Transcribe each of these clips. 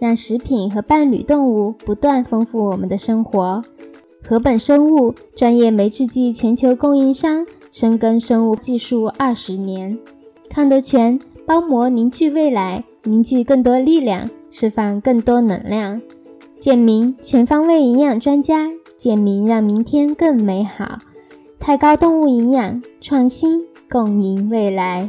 让食品和伴侣动物不断丰富我们的生活。禾本生物专业酶制剂全球供应商，深耕生物技术二十年。康德全包膜凝聚未来，凝聚更多力量，释放更多能量。健明全方位营养专家，健明让明天更美好。太高动物营养创新，共赢未来。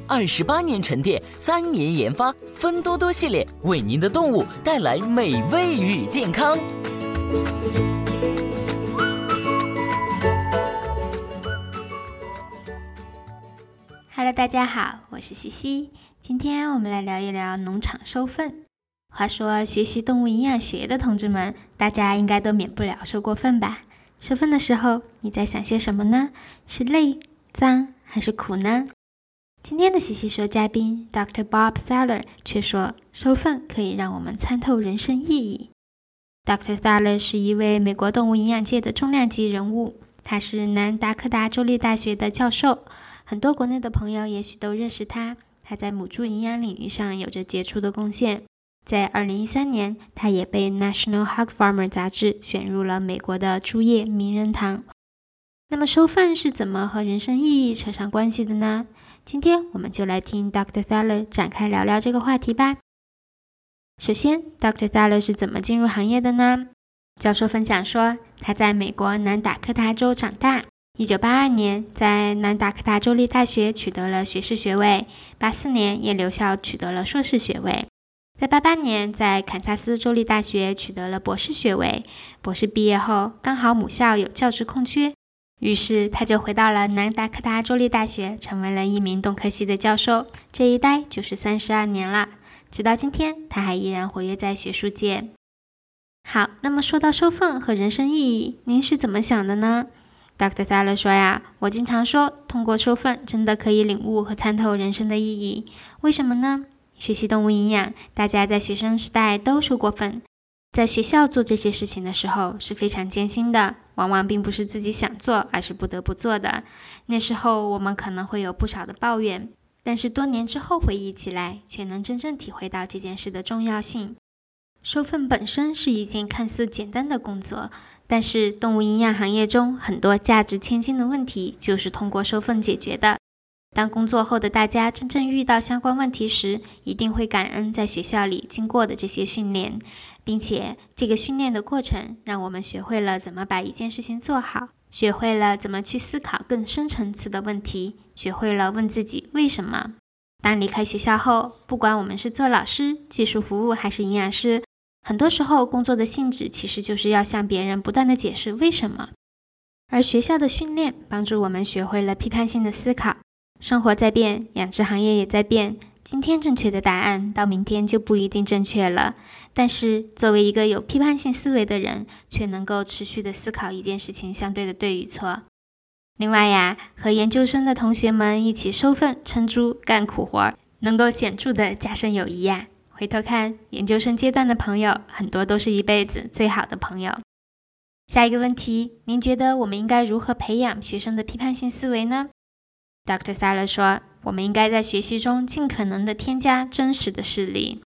二十八年沉淀，三年研发，芬多多系列为您的动物带来美味与健康。Hello，大家好，我是西西，今天我们来聊一聊农场收粪。话说，学习动物营养学的同志们，大家应该都免不了收过粪吧？收粪的时候，你在想些什么呢？是累、脏还是苦呢？今天的西西说嘉宾 Dr. Bob Thaler 却说，收粪可以让我们参透人生意义。Dr. Thaler 是一位美国动物营养界的重量级人物，他是南达科达州立大学的教授，很多国内的朋友也许都认识他。他在母猪营养领域上有着杰出的贡献。在2013年，他也被 National Hog Farmer 杂志选入了美国的猪业名人堂。那么，收粪是怎么和人生意义扯上关系的呢？今天我们就来听 Dr. Thaler 展开聊聊这个话题吧。首先，Dr. Thaler 是怎么进入行业的呢？教授分享说，他在美国南达科他州长大，1982年在南达科他州立大学取得了学士学位，84年也留校取得了硕士学位，在88年在堪萨斯州立大学取得了博士学位。博士毕业后，刚好母校有教职空缺。于是他就回到了南达科他州立大学，成为了一名动科系的教授。这一待就是三十二年了，直到今天，他还依然活跃在学术界。好，那么说到收粪和人生意义，您是怎么想的呢？Dr. Thaler 说呀，我经常说，通过收粪真的可以领悟和参透人生的意义。为什么呢？学习动物营养，大家在学生时代都收过粪。在学校做这些事情的时候是非常艰辛的，往往并不是自己想做，而是不得不做的。那时候我们可能会有不少的抱怨，但是多年之后回忆起来，却能真正体会到这件事的重要性。收粪本身是一件看似简单的工作，但是动物营养行业中很多价值千金的问题就是通过收粪解决的。当工作后的大家真正遇到相关问题时，一定会感恩在学校里经过的这些训练，并且这个训练的过程让我们学会了怎么把一件事情做好，学会了怎么去思考更深层次的问题，学会了问自己为什么。当离开学校后，不管我们是做老师、技术服务还是营养师，很多时候工作的性质其实就是要向别人不断的解释为什么。而学校的训练帮助我们学会了批判性的思考。生活在变，养殖行业也在变。今天正确的答案，到明天就不一定正确了。但是，作为一个有批判性思维的人，却能够持续的思考一件事情相对的对与错。另外呀，和研究生的同学们一起收粪、称猪、干苦活，能够显著的加深友谊呀。回头看，研究生阶段的朋友，很多都是一辈子最好的朋友。下一个问题，您觉得我们应该如何培养学生的批判性思维呢？Dr. Thaler 说：“我们应该在学习中尽可能的添加真实的事例。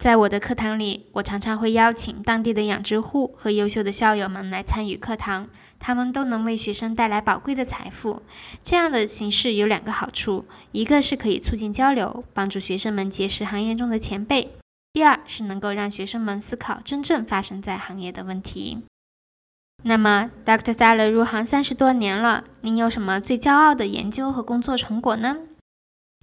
在我的课堂里，我常常会邀请当地的养殖户和优秀的校友们来参与课堂，他们都能为学生带来宝贵的财富。这样的形式有两个好处：一个是可以促进交流，帮助学生们结识行业中的前辈；第二是能够让学生们思考真正发生在行业的问题。那么，Dr. Thaler 入行三十多年了，您有什么最骄傲的研究和工作成果呢？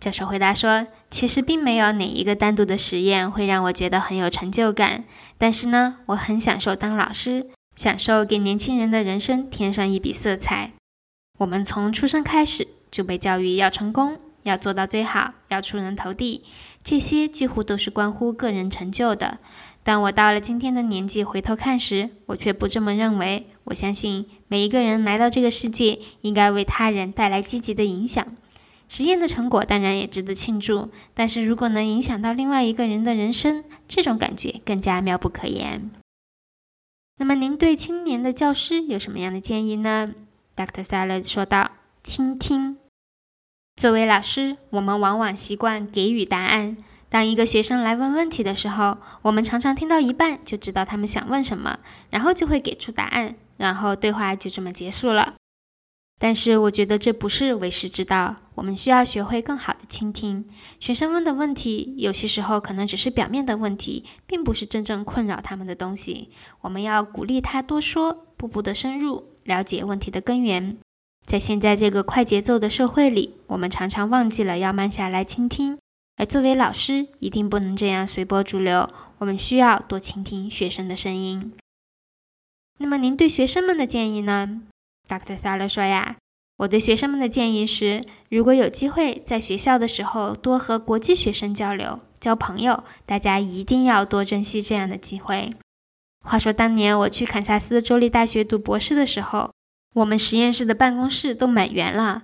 教授回答说：“其实并没有哪一个单独的实验会让我觉得很有成就感，但是呢，我很享受当老师，享受给年轻人的人生添上一笔色彩。我们从出生开始就被教育要成功，要做到最好，要出人头地，这些几乎都是关乎个人成就的。当我到了今天的年纪回头看时，我却不这么认为。我相信每一个人来到这个世界，应该为他人带来积极的影响。”实验的成果当然也值得庆祝，但是如果能影响到另外一个人的人生，这种感觉更加妙不可言。那么您对青年的教师有什么样的建议呢？Dr. Saller 说道：“倾听。作为老师，我们往往习惯给予答案。当一个学生来问问题的时候，我们常常听到一半就知道他们想问什么，然后就会给出答案，然后对话就这么结束了。”但是我觉得这不是为师之道，我们需要学会更好的倾听。学生问的问题，有些时候可能只是表面的问题，并不是真正困扰他们的东西。我们要鼓励他多说，步步的深入，了解问题的根源。在现在这个快节奏的社会里，我们常常忘记了要慢下来倾听。而作为老师，一定不能这样随波逐流。我们需要多倾听学生的声音。那么您对学生们的建议呢？Dr. Thaler 说呀，我对学生们的建议是，如果有机会在学校的时候多和国际学生交流、交朋友，大家一定要多珍惜这样的机会。话说当年我去堪萨斯州立大学读博士的时候，我们实验室的办公室都满员了。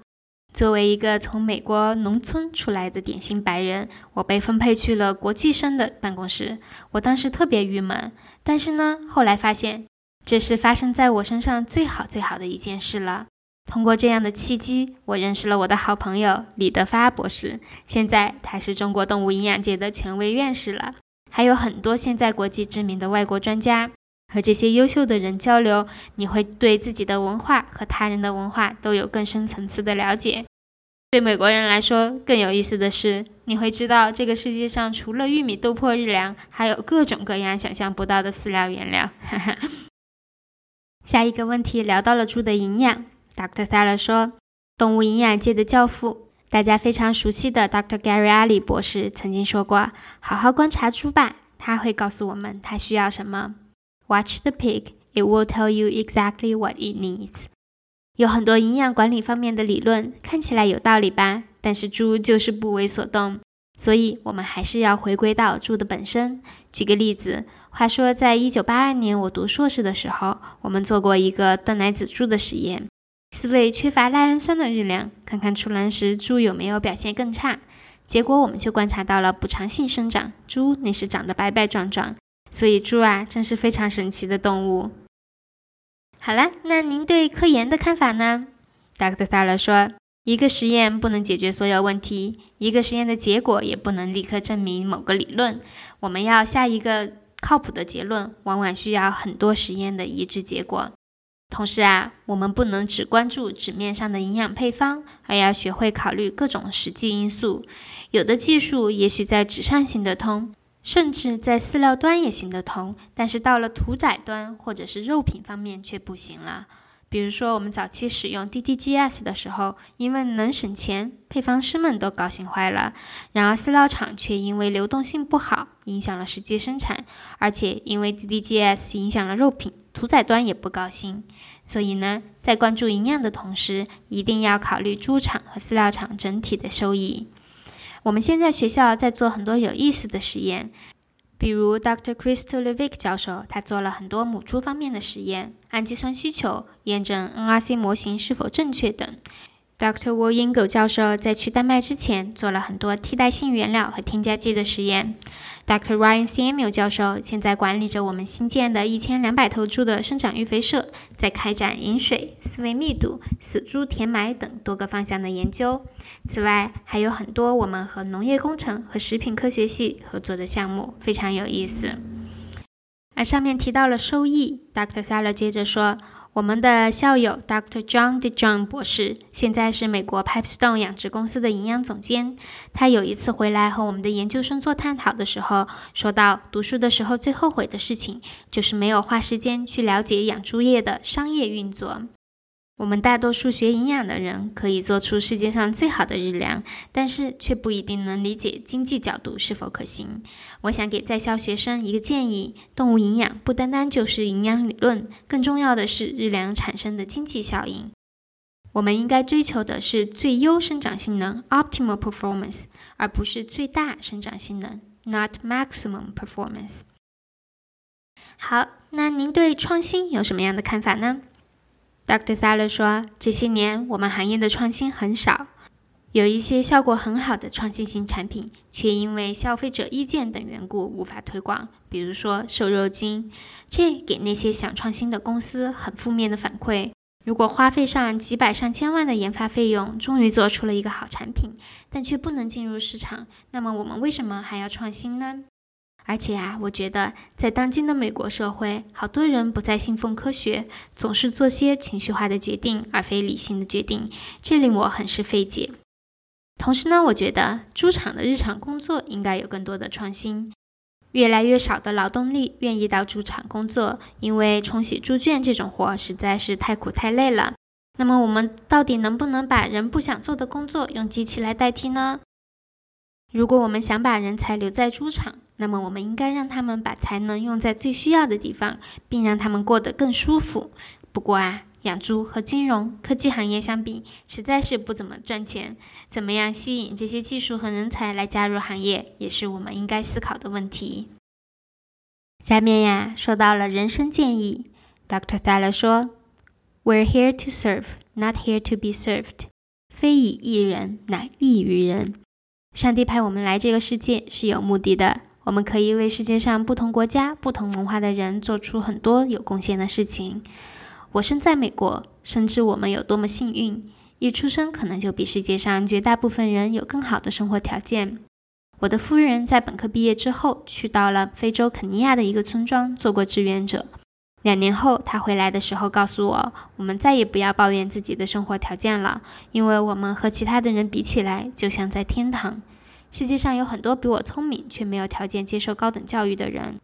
作为一个从美国农村出来的典型白人，我被分配去了国际生的办公室，我当时特别郁闷。但是呢，后来发现。这是发生在我身上最好最好的一件事了。通过这样的契机，我认识了我的好朋友李德发博士。现在他是中国动物营养界的权威院士了。还有很多现在国际知名的外国专家，和这些优秀的人交流，你会对自己的文化和他人的文化都有更深层次的了解。对美国人来说，更有意思的是，你会知道这个世界上除了玉米、豆粕、日粮，还有各种各样想象不到的饲料原料。哈哈。下一个问题聊到了猪的营养，Dr. Thaler 说，动物营养界的教父，大家非常熟悉的 Dr. Gary Ali 博士曾经说过：“好好观察猪吧，他会告诉我们它需要什么。Watch the pig, it will tell you exactly what it needs。”有很多营养管理方面的理论，看起来有道理吧？但是猪就是不为所动。所以，我们还是要回归到猪的本身。举个例子，话说，在一九八二年我读硕士的时候，我们做过一个断奶子猪的实验，饲喂缺乏赖氨酸的日粮，看看出栏时猪有没有表现更差。结果，我们就观察到了补偿性生长，猪那是长得白白壮壮。所以，猪啊，真是非常神奇的动物。好了，那您对科研的看法呢？Dr. Thaler 说。一个实验不能解决所有问题，一个实验的结果也不能立刻证明某个理论。我们要下一个靠谱的结论，往往需要很多实验的一致结果。同时啊，我们不能只关注纸面上的营养配方，而要学会考虑各种实际因素。有的技术也许在纸上行得通，甚至在饲料端也行得通，但是到了屠宰端或者是肉品方面却不行了。比如说，我们早期使用 DDGS 的时候，因为能省钱，配方师们都高兴坏了。然而，饲料厂却因为流动性不好，影响了实际生产，而且因为 DDGS 影响了肉品，屠宰端也不高兴。所以呢，在关注营养的同时，一定要考虑猪场和饲料厂整体的收益。我们现在学校在做很多有意思的实验。比如，Dr. Crystal Levick 教授，他做了很多母猪方面的实验，氨基酸需求，验证 NRC 模型是否正确等。Dr. w a l i n g o 教授在去丹麦之前做了很多替代性原料和添加剂的实验。Dr. Ryan Samuel 教授现在管理着我们新建的一千两百头猪的生长育肥社，在开展饮水、饲喂密度、死猪填埋等多个方向的研究。此外，还有很多我们和农业工程和食品科学系合作的项目，非常有意思。而上面提到了收益，Dr. Thaler 接着说。我们的校友 Dr. John d e j o n 博士现在是美国 Pipestone 养殖公司的营养总监。他有一次回来和我们的研究生做探讨的时候，说到读书的时候最后悔的事情就是没有花时间去了解养猪业的商业运作。我们大多数学营养的人可以做出世界上最好的日粮，但是却不一定能理解经济角度是否可行。我想给在校学生一个建议：动物营养不单单就是营养理论，更重要的是日粮产生的经济效应。我们应该追求的是最优生长性能 （optimal performance），而不是最大生长性能 （not maximum performance）。好，那您对创新有什么样的看法呢？Dr. Thaler 说：“这些年，我们行业的创新很少，有一些效果很好的创新型产品，却因为消费者意见等缘故无法推广。比如说瘦肉精，这给那些想创新的公司很负面的反馈。如果花费上几百上千万的研发费用，终于做出了一个好产品，但却不能进入市场，那么我们为什么还要创新呢？”而且啊，我觉得在当今的美国社会，好多人不再信奉科学，总是做些情绪化的决定，而非理性的决定，这令我很是费解。同时呢，我觉得猪场的日常工作应该有更多的创新。越来越少的劳动力愿意到猪场工作，因为冲洗猪圈这种活实在是太苦太累了。那么，我们到底能不能把人不想做的工作用机器来代替呢？如果我们想把人才留在猪场，那么我们应该让他们把才能用在最需要的地方，并让他们过得更舒服。不过啊，养猪和金融科技行业相比，实在是不怎么赚钱。怎么样吸引这些技术和人才来加入行业，也是我们应该思考的问题。下面呀，说到了人生建议，Dr. Thaler 说：“We're here to serve, not here to be served。非以一人，乃异于人。”上帝派我们来这个世界是有目的的，我们可以为世界上不同国家、不同文化的人做出很多有贡献的事情。我生在美国，深知我们有多么幸运，一出生可能就比世界上绝大部分人有更好的生活条件。我的夫人在本科毕业之后，去到了非洲肯尼亚的一个村庄做过志愿者。两年后，她回来的时候告诉我，我们再也不要抱怨自己的生活条件了，因为我们和其他的人比起来，就像在天堂。世界上有很多比我聪明却没有条件接受高等教育的人，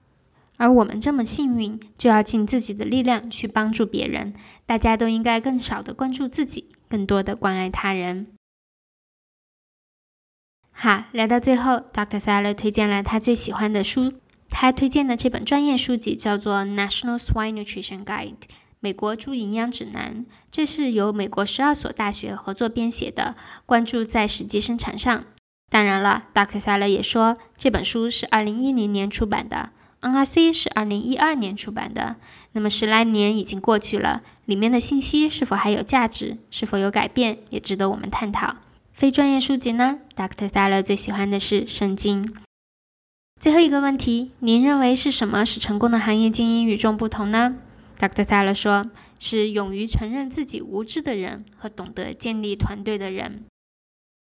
而我们这么幸运，就要尽自己的力量去帮助别人。大家都应该更少的关注自己，更多的关爱他人。好，聊到最后，Dr. Thaler 推荐了他最喜欢的书。他推荐的这本专业书籍叫做《National Swine Nutrition Guide》（美国猪营养指南），这是由美国十二所大学合作编写的，关注在实际生产上。当然了，达克萨勒也说这本书是二零一零年出版的，NRC 是二零一二年出版的。那么十来年已经过去了，里面的信息是否还有价值，是否有改变，也值得我们探讨。非专业书籍呢？达克萨勒最喜欢的是圣经。最后一个问题，您认为是什么使成功的行业精英与众不同呢？达克萨勒说，是勇于承认自己无知的人和懂得建立团队的人。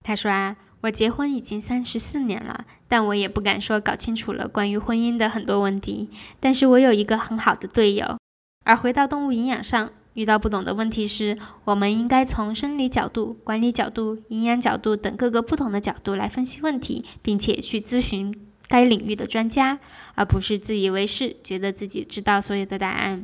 他说啊。我结婚已经三十四年了，但我也不敢说搞清楚了关于婚姻的很多问题。但是我有一个很好的队友。而回到动物营养上，遇到不懂的问题时，我们应该从生理角度、管理角度、营养角度等各个不同的角度来分析问题，并且去咨询该领域的专家，而不是自以为是，觉得自己知道所有的答案。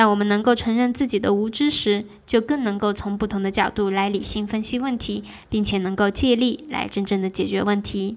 当我们能够承认自己的无知时，就更能够从不同的角度来理性分析问题，并且能够借力来真正的解决问题。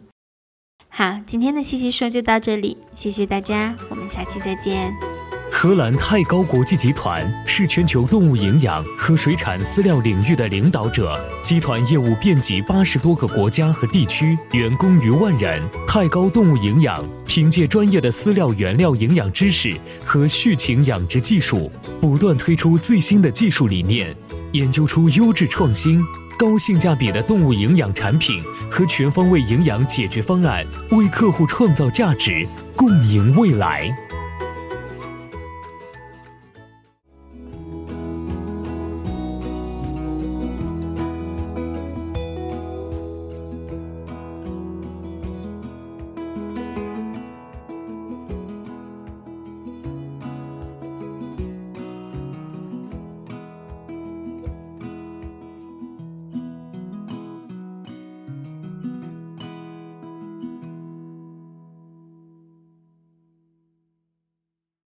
好，今天的西西说就到这里，谢谢大家，我们下期再见。荷兰泰高国际集团是全球动物营养和水产饲料领域的领导者，集团业务遍及八十多个国家和地区，员工逾万人。泰高动物营养凭借专业的饲料原料营养知识和畜禽养殖技术，不断推出最新的技术理念，研究出优质创新、高性价比的动物营养产品和全方位营养解决方案，为客户创造价值，共赢未来。